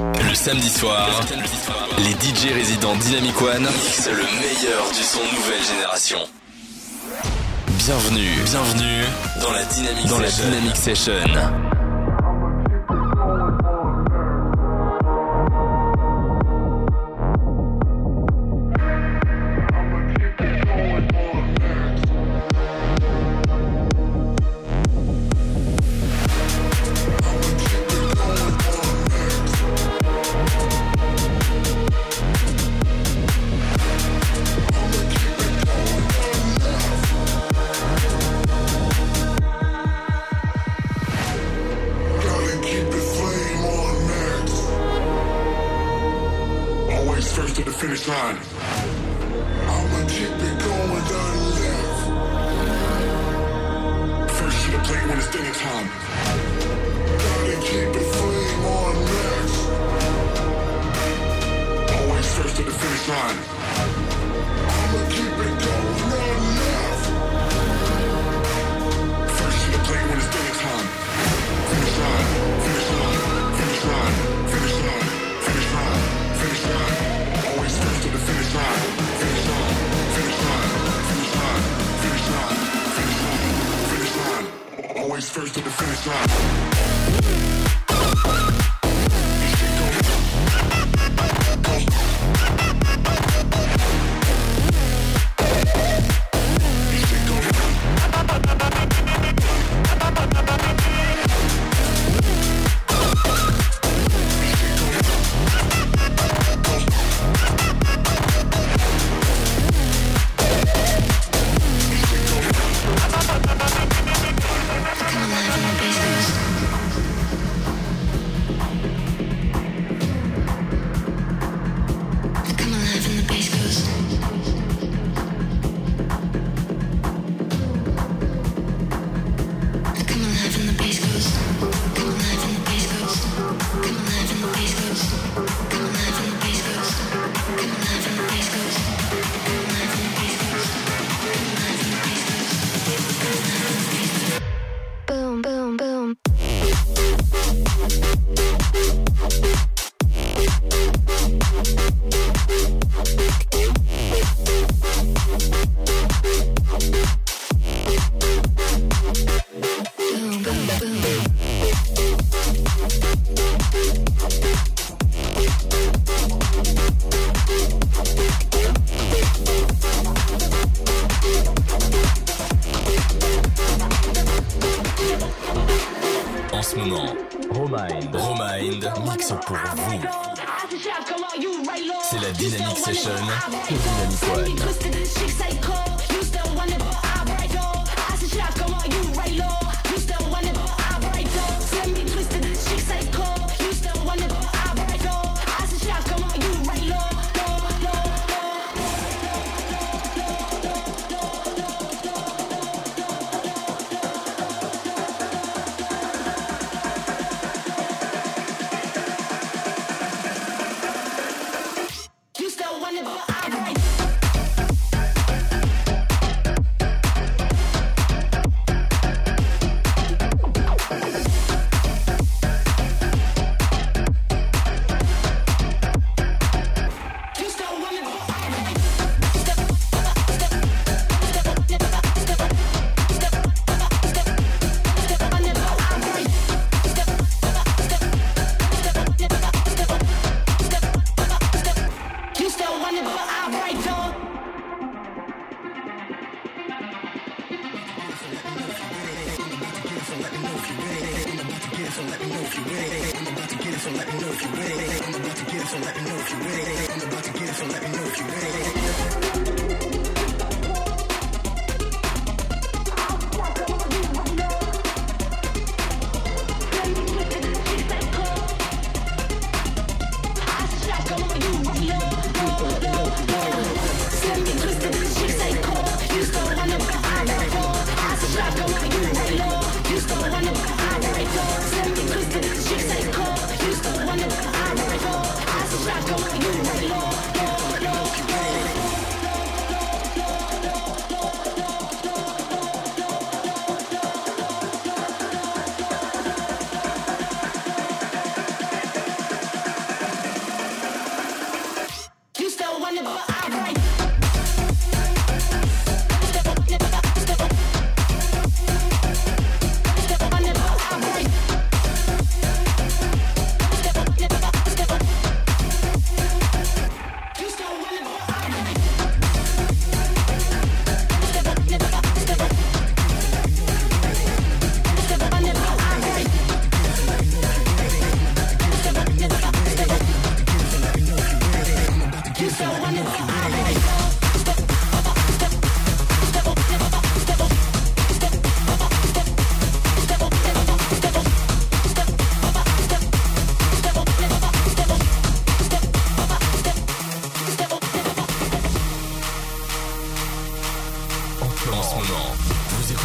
Le samedi soir, les DJ résidents Dynamic One mixent le meilleur du son nouvelle génération. Bienvenue, bienvenue dans la Dynamic dans La Dynamic Session. moment, Romind, Romind mixe pour vous. C'est la Dynamic Session Dynamic One.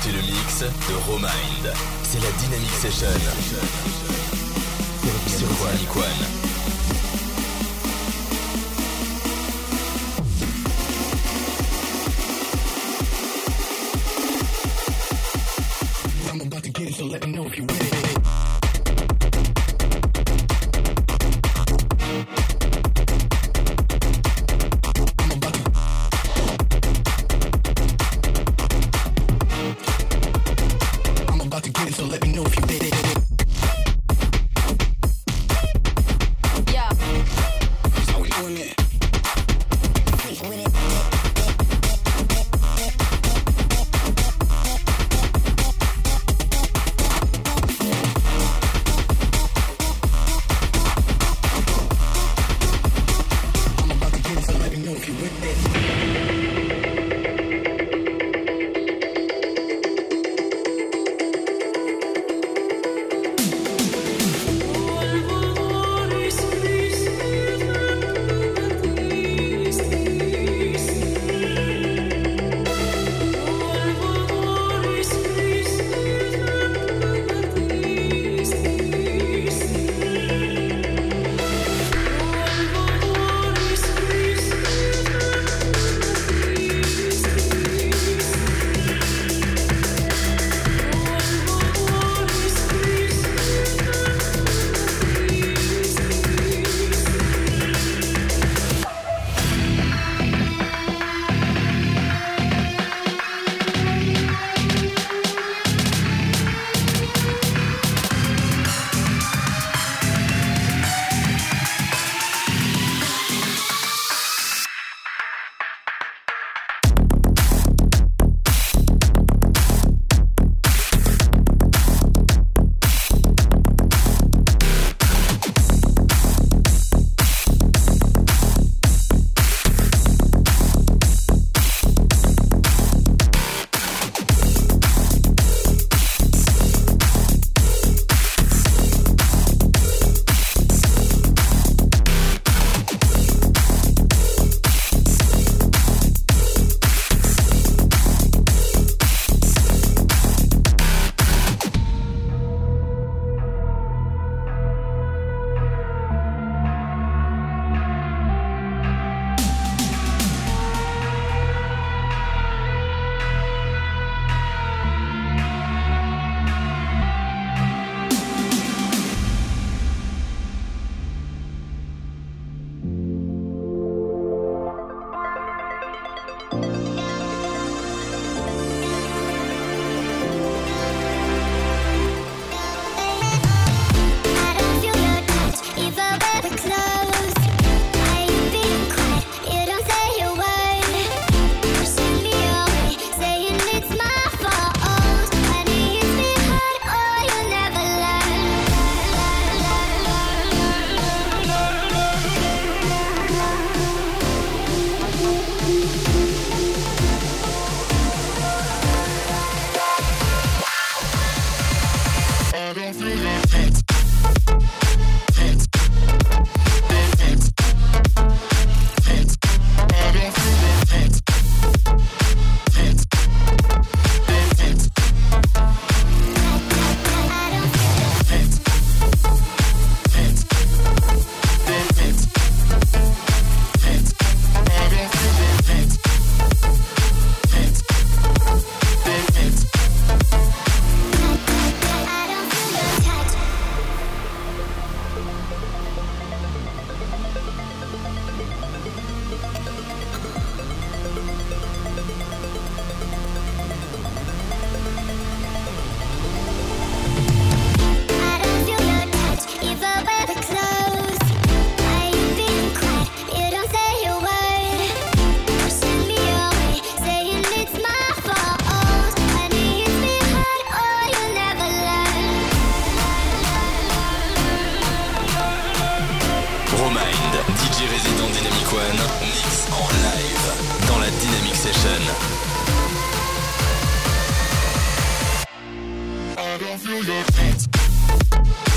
écoutez le mix de Romind. C'est la Dynamic Session. Sur One. don't feel your feet.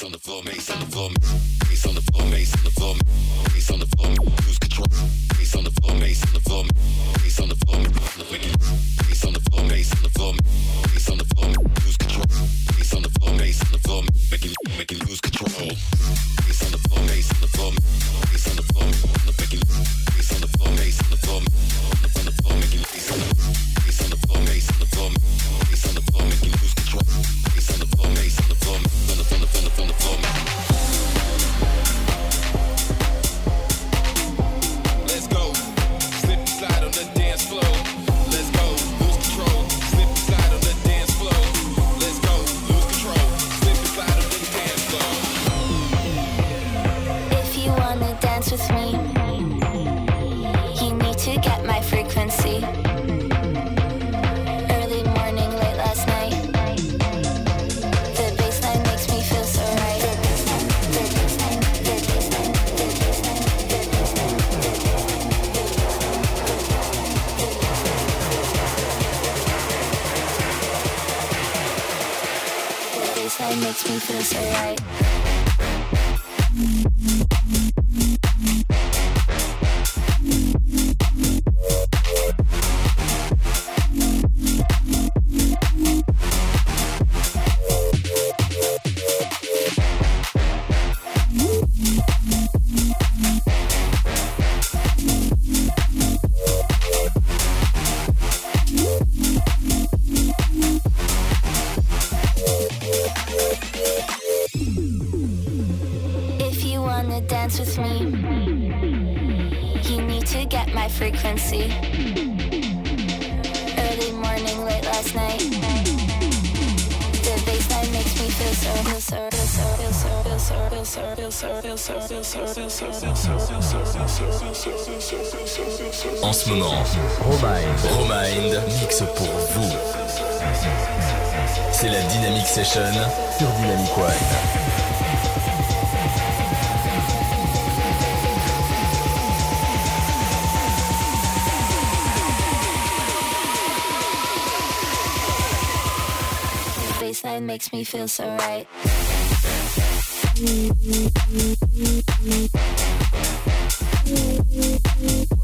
Mace on the floor, mace on the floor, mace on the floor, mace on the floor, mace on the floor, lose control. Mace on the floor, mace on the floor, mace on the floor, mace on the floor, mace on the floor, mace on the floor, lose control. Mace on the floor, mace on the floor, make it, make it lose control. En ce moment, Romind, Romind mixe pour vous. C'est la Dynamic Session sur Dynamic One. Thank you.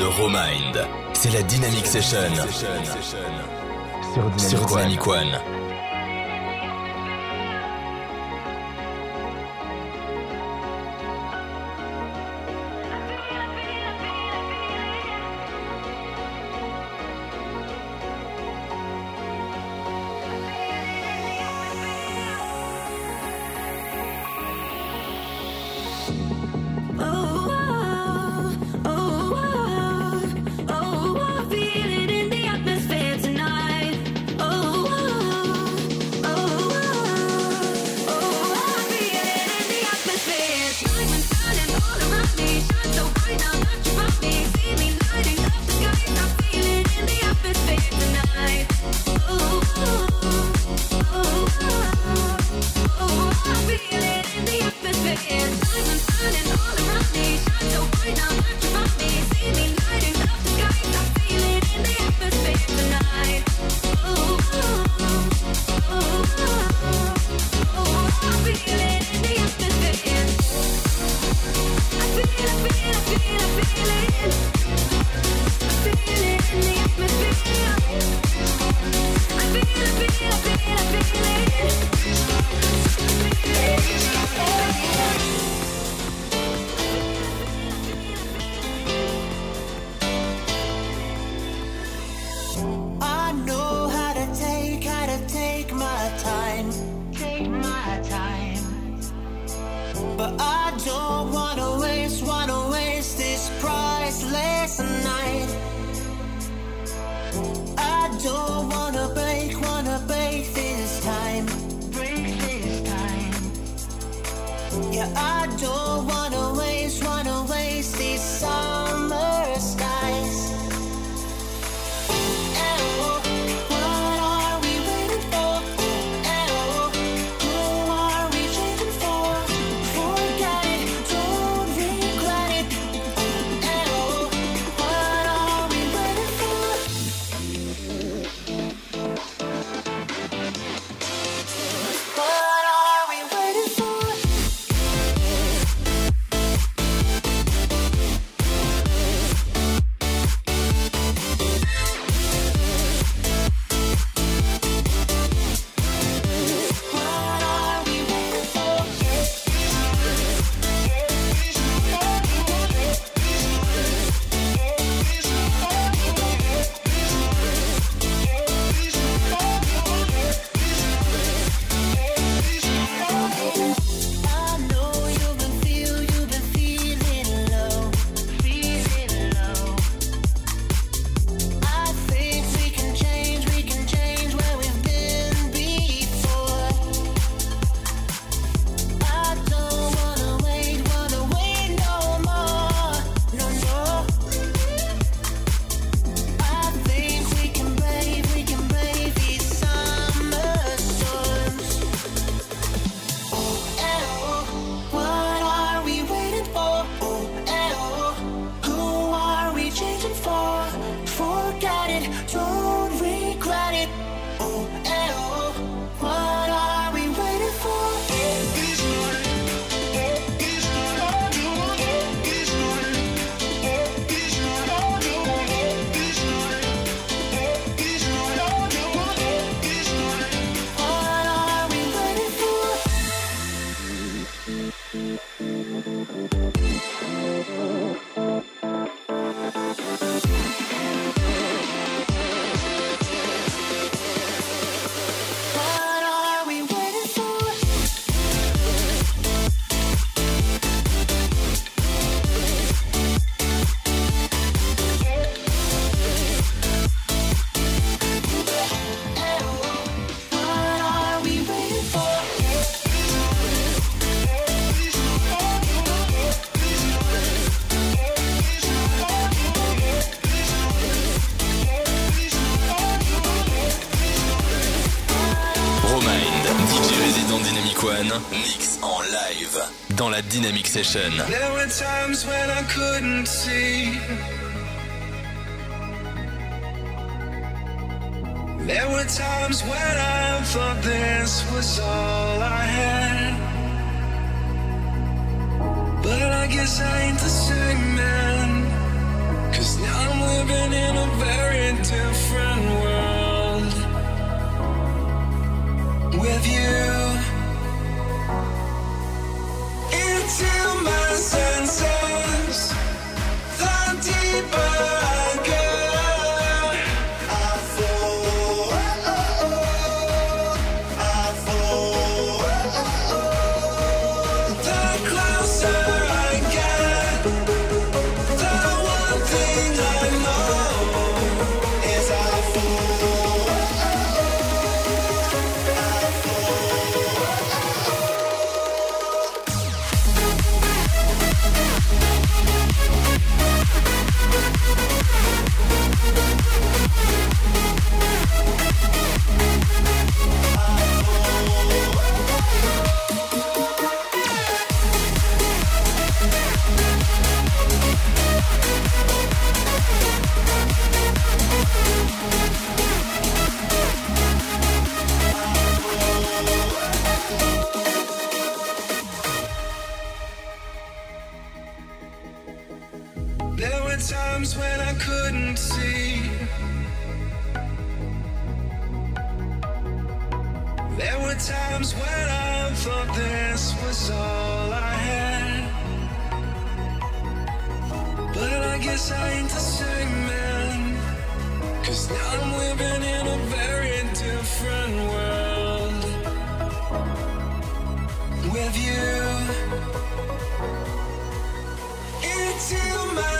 De Romind. C'est la Dynamic Session sur Dynamic One. Dynamic Session. There were times when I couldn't see. There were times when I thought this was all I had. But I guess I ain't the same man. Cause now I'm living in a very different world. With you. senses, flying deeper. times when I thought this was all I had. But I guess I ain't the same man. Cause now I'm living in a very different world. With you. Into my